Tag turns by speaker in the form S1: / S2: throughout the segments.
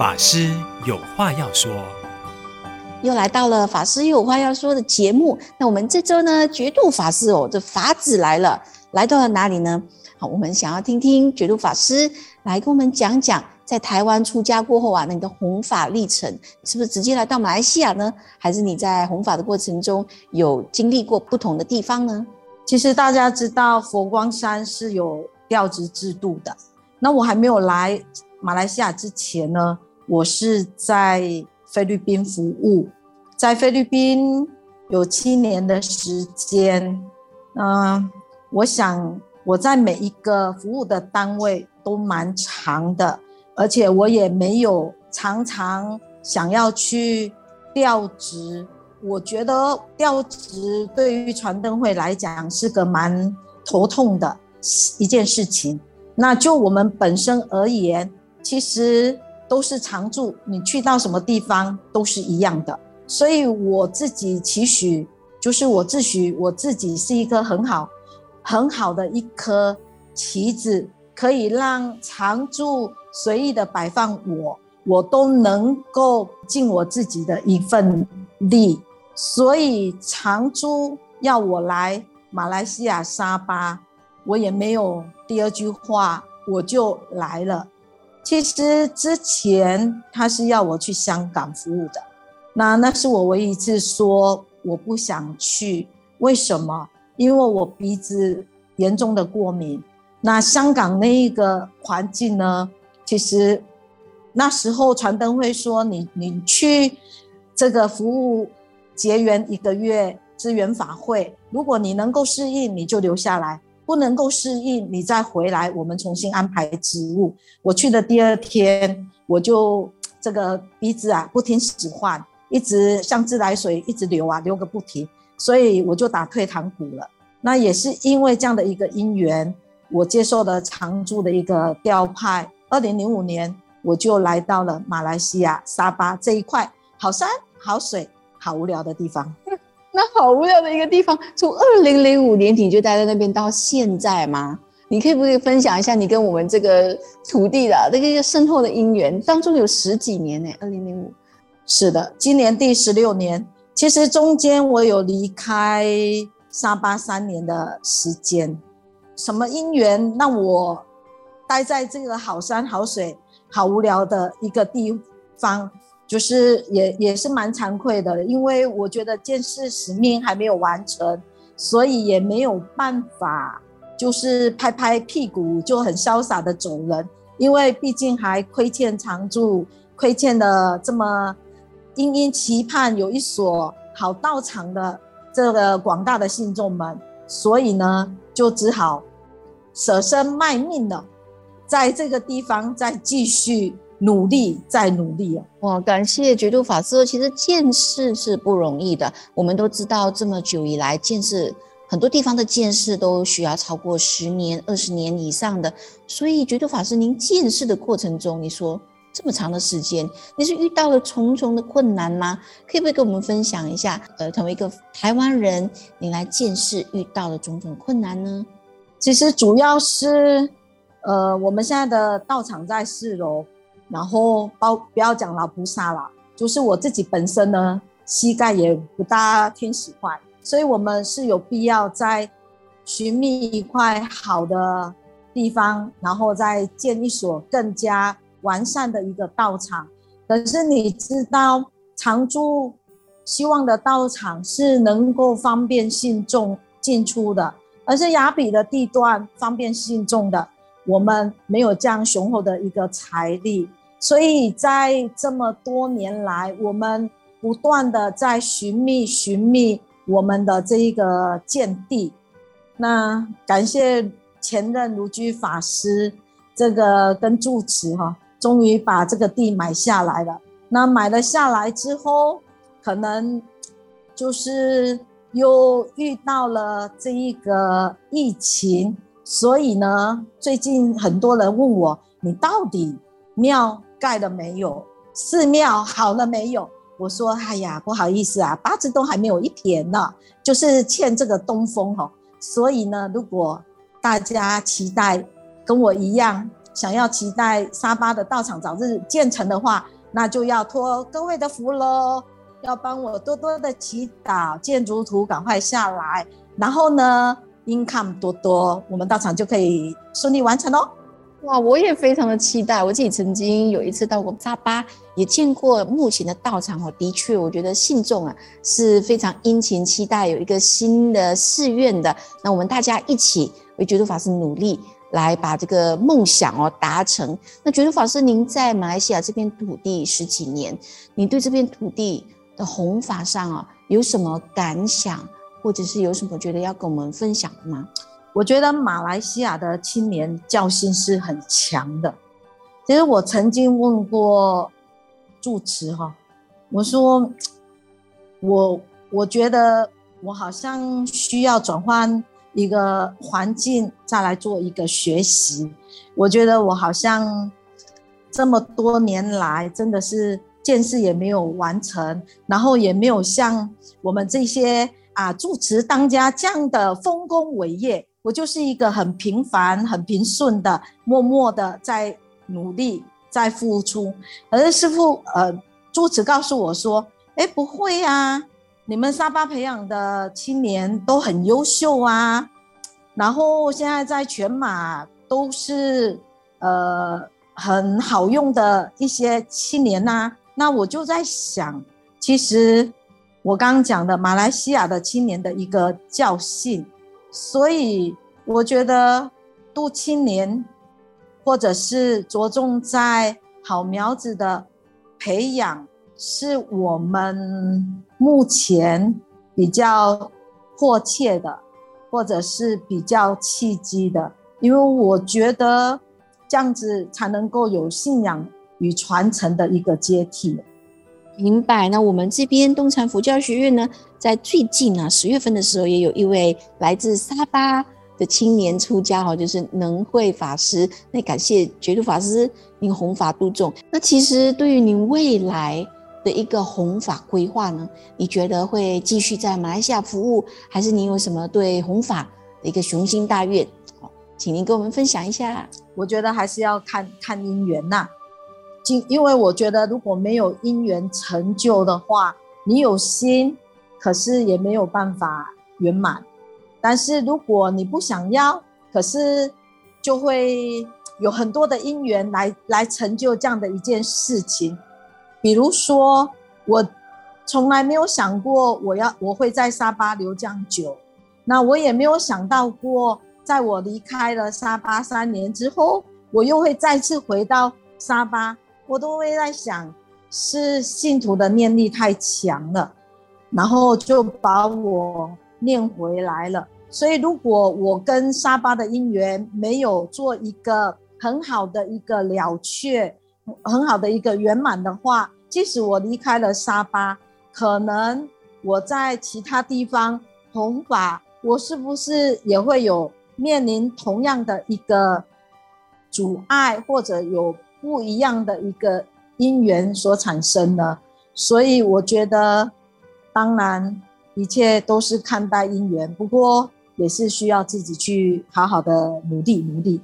S1: 法师有话要说，
S2: 又来到了法师有话要说的节目。那我们这周呢，觉度法师哦，这法子来了，来到了哪里呢？好，我们想要听听觉度法师来跟我们讲讲，在台湾出家过后啊，那你的弘法历程，是不是直接来到马来西亚呢？还是你在弘法的过程中有经历过不同的地方呢？
S3: 其实大家知道佛光山是有调职制度的。那我还没有来马来西亚之前呢，我是在菲律宾服务，在菲律宾有七年的时间。嗯、我想我在每一个服务的单位都蛮长的，而且我也没有常常想要去调职。我觉得调职对于传灯会来讲是个蛮头痛的一件事情。那就我们本身而言，其实都是常住，你去到什么地方都是一样的。所以我自己期许，就是我自诩我自己是一颗很好、很好的一颗棋子，可以让常住随意的摆放我，我都能够尽我自己的一份力。所以常住要我来马来西亚沙巴，我也没有第二句话，我就来了。其实之前他是要我去香港服务的，那那是我唯一一次说我不想去。为什么？因为我鼻子严重的过敏。那香港那一个环境呢？其实那时候传灯会说你你去这个服务。结缘一个月支援法会，如果你能够适应，你就留下来；不能够适应，你再回来，我们重新安排职务。我去的第二天，我就这个鼻子啊不听使唤，一直像自来水一直流啊，流个不停，所以我就打退堂鼓了。那也是因为这样的一个因缘，我接受了常住的一个调派。二零零五年，我就来到了马来西亚沙巴这一块好山好水。好无聊的地方，
S2: 那好无聊的一个地方，从二零零五年底就待在那边到现在吗？你可以不可以分享一下你跟我们这个土地的这个深厚的姻缘？当中有十几年呢、欸，二零零五，
S3: 是的，今年第十六年。其实中间我有离开沙巴三年的时间，什么因缘让我待在这个好山好水、好无聊的一个地方？就是也也是蛮惭愧的，因为我觉得见识使命还没有完成，所以也没有办法，就是拍拍屁股就很潇洒的走人，因为毕竟还亏欠常住，亏欠了这么殷殷期盼有一所好道场的这个广大的信众们，所以呢，就只好舍身卖命了，在这个地方再继续。努力再努力啊！
S2: 哇，感谢觉度法师。其实见识是不容易的，我们都知道，这么久以来，见识很多地方的见识都需要超过十年、二十年以上的。所以，觉度法师，您见识的过程中，你说这么长的时间，你是遇到了重重的困难吗？可以不可以跟我们分享一下？呃，成为一个台湾人，你来见识遇到的种种困难呢？
S3: 其实主要是，呃，我们现在的道场在四楼。然后包不要讲老菩萨了，就是我自己本身呢，膝盖也不大听使唤，所以我们是有必要在寻觅一块好的地方，然后再建一所更加完善的一个道场。可是你知道，常住希望的道场是能够方便信众进出的，而是雅比的地段方便信众的，我们没有这样雄厚的一个财力。所以在这么多年来，我们不断的在寻觅、寻觅我们的这一个见地。那感谢前任卢居法师这个跟住持哈，终于把这个地买下来了。那买了下来之后，可能就是又遇到了这一个疫情，所以呢，最近很多人问我，你到底庙盖了没有？寺庙好了没有？我说，哎呀，不好意思啊，八字都还没有一撇呢，就是欠这个东风哦。所以呢，如果大家期待跟我一样想要期待沙巴的道场早日建成的话，那就要托各位的福喽，要帮我多多的祈祷，建筑图赶快下来，然后呢，income 多多，我们道场就可以顺利完成哦。
S2: 哇，我也非常的期待。我自己曾经有一次到过沙巴，也见过目前的道场哦。的确，我觉得信众啊是非常殷勤期待有一个新的寺院的。那我们大家一起为觉督法师努力，来把这个梦想哦达成。那觉督法师，您在马来西亚这片土地十几年，你对这片土地的弘法上啊有什么感想，或者是有什么觉得要跟我们分享的吗？
S3: 我觉得马来西亚的青年教心是很强的。其实我曾经问过住持哈，我说我我觉得我好像需要转换一个环境再来做一个学习。我觉得我好像这么多年来真的是见识也没有完成，然后也没有像我们这些啊住持当家这样的丰功伟业。我就是一个很平凡、很平顺的，默默的在努力、在付出。可是师父，呃，住持告诉我说：“哎，不会啊，你们沙巴培养的青年都很优秀啊，然后现在在全马都是呃很好用的一些青年呐、”那我就在想，其实我刚刚讲的马来西亚的青年的一个教训。所以我觉得，杜青年，或者是着重在好苗子的培养，是我们目前比较迫切的，或者是比较契机的。因为我觉得这样子才能够有信仰与传承的一个接替。
S2: 明白。那我们这边东禅佛教学院呢，在最近啊十月份的时候，也有一位来自沙巴的青年出家哈，就是能慧法师。那感谢觉度法师您弘法度众。那其实对于您未来的一个弘法规划呢，你觉得会继续在马来西亚服务，还是您有什么对弘法的一个雄心大愿？好，请您跟我们分享一下。
S3: 我觉得还是要看看因缘呐。因为我觉得如果没有因缘成就的话，你有心，可是也没有办法圆满。但是如果你不想要，可是就会有很多的因缘来来成就这样的一件事情。比如说，我从来没有想过我要我会在沙巴留这样久，那我也没有想到过，在我离开了沙巴三年之后，我又会再次回到沙巴。我都会在想，是信徒的念力太强了，然后就把我念回来了。所以，如果我跟沙巴的因缘没有做一个很好的一个了却，很好的一个圆满的话，即使我离开了沙巴，可能我在其他地方弘法，我是不是也会有面临同样的一个阻碍，或者有？不一样的一个因缘所产生的，所以我觉得，当然一切都是看待因缘，不过也是需要自己去好好的努力努力。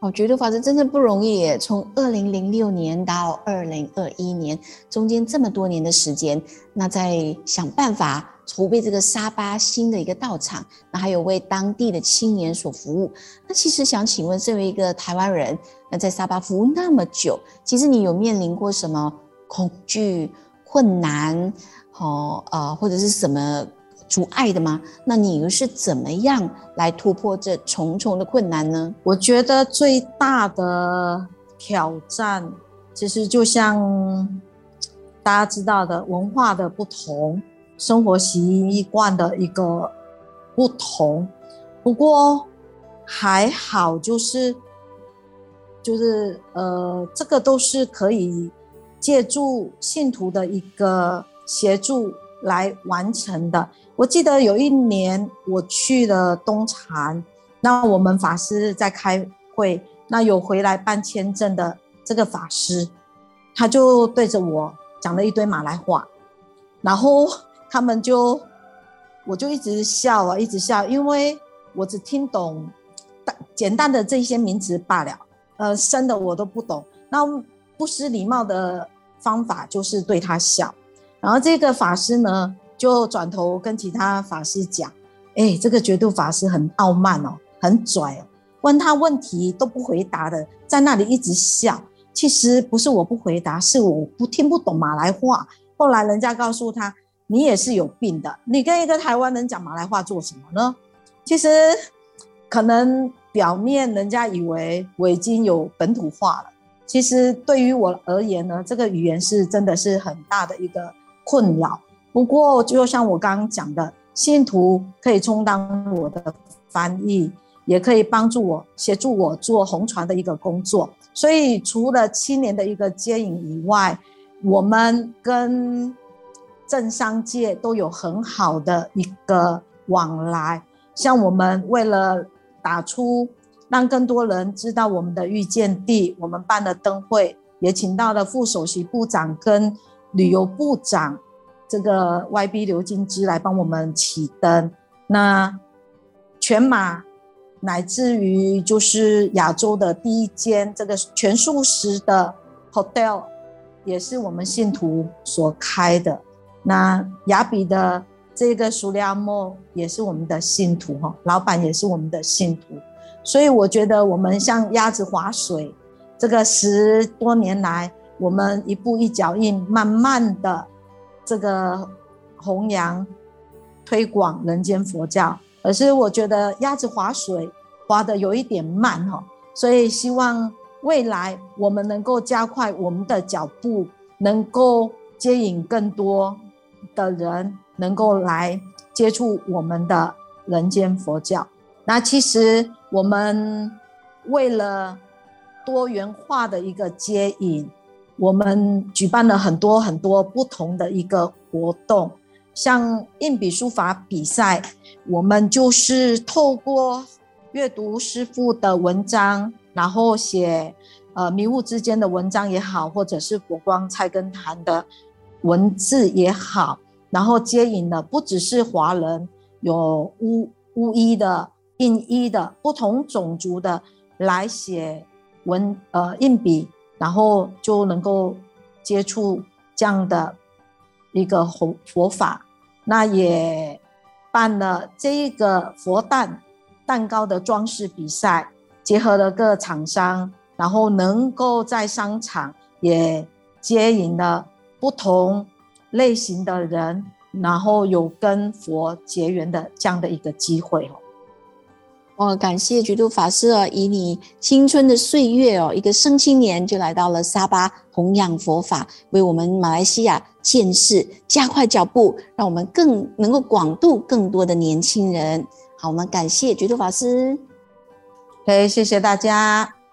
S2: 我觉得法师真的不容易，从二零零六年到二零二一年，中间这么多年的时间，那在想办法。筹备这个沙巴新的一个道场，那还有为当地的青年所服务。那其实想请问，身为一个台湾人，那在沙巴服务那么久，其实你有面临过什么恐惧、困难，哦，呃，或者是什么阻碍的吗？那你又是怎么样来突破这重重的困难呢？
S3: 我觉得最大的挑战，其实就像大家知道的文化的不同。生活习惯的一个不同，不过还好，就是就是呃，这个都是可以借助信徒的一个协助来完成的。我记得有一年我去了东禅，那我们法师在开会，那有回来办签证的这个法师，他就对着我讲了一堆马来话，然后。他们就，我就一直笑啊，一直笑，因为我只听懂简单的这些名词罢了。呃深的我都不懂。那不失礼貌的方法就是对他笑。然后这个法师呢，就转头跟其他法师讲：“哎，这个觉度法师很傲慢哦，很拽哦，问他问题都不回答的，在那里一直笑。其实不是我不回答，是我不听不懂马来话。后来人家告诉他。”你也是有病的，你跟一个台湾人讲马来话做什么呢？其实可能表面人家以为我已经有本土化了，其实对于我而言呢，这个语言是真的是很大的一个困扰。不过就像我刚刚讲的，信徒可以充当我的翻译，也可以帮助我协助我做红船的一个工作。所以除了七年的一个接引以外，我们跟政商界都有很好的一个往来，像我们为了打出让更多人知道我们的遇见地，我们办了灯会，也请到了副首席部长跟旅游部长这个 YB 刘金枝来帮我们启灯。那全马乃至于就是亚洲的第一间这个全素食的 hotel，也是我们信徒所开的。那雅比的这个苏利亚莫也是我们的信徒哈，老板也是我们的信徒，所以我觉得我们像鸭子划水，这个十多年来，我们一步一脚印，慢慢的这个弘扬推广人间佛教。可是我觉得鸭子划水划得有一点慢哈，所以希望未来我们能够加快我们的脚步，能够接引更多。的人能够来接触我们的人间佛教，那其实我们为了多元化的一个接引，我们举办了很多很多不同的一个活动，像硬笔书法比赛，我们就是透过阅读师父的文章，然后写呃迷雾之间的文章也好，或者是佛光菜根谭的文字也好。然后接引的不只是华人，有乌乌衣的、印医的，不同种族的来写文呃印笔，然后就能够接触这样的一个佛佛法。那也办了这一个佛诞蛋糕的装饰比赛，结合了各厂商，然后能够在商场也接引了不同。类型的人，然后有跟佛结缘的这样的一个机会哦。
S2: 哦，感谢觉度法师哦，以你青春的岁月哦，一个生青年就来到了沙巴弘扬佛法，为我们马来西亚建设加快脚步，让我们更能够广度更多的年轻人。好，我们感谢觉度法师。
S3: 嘿，谢谢大家。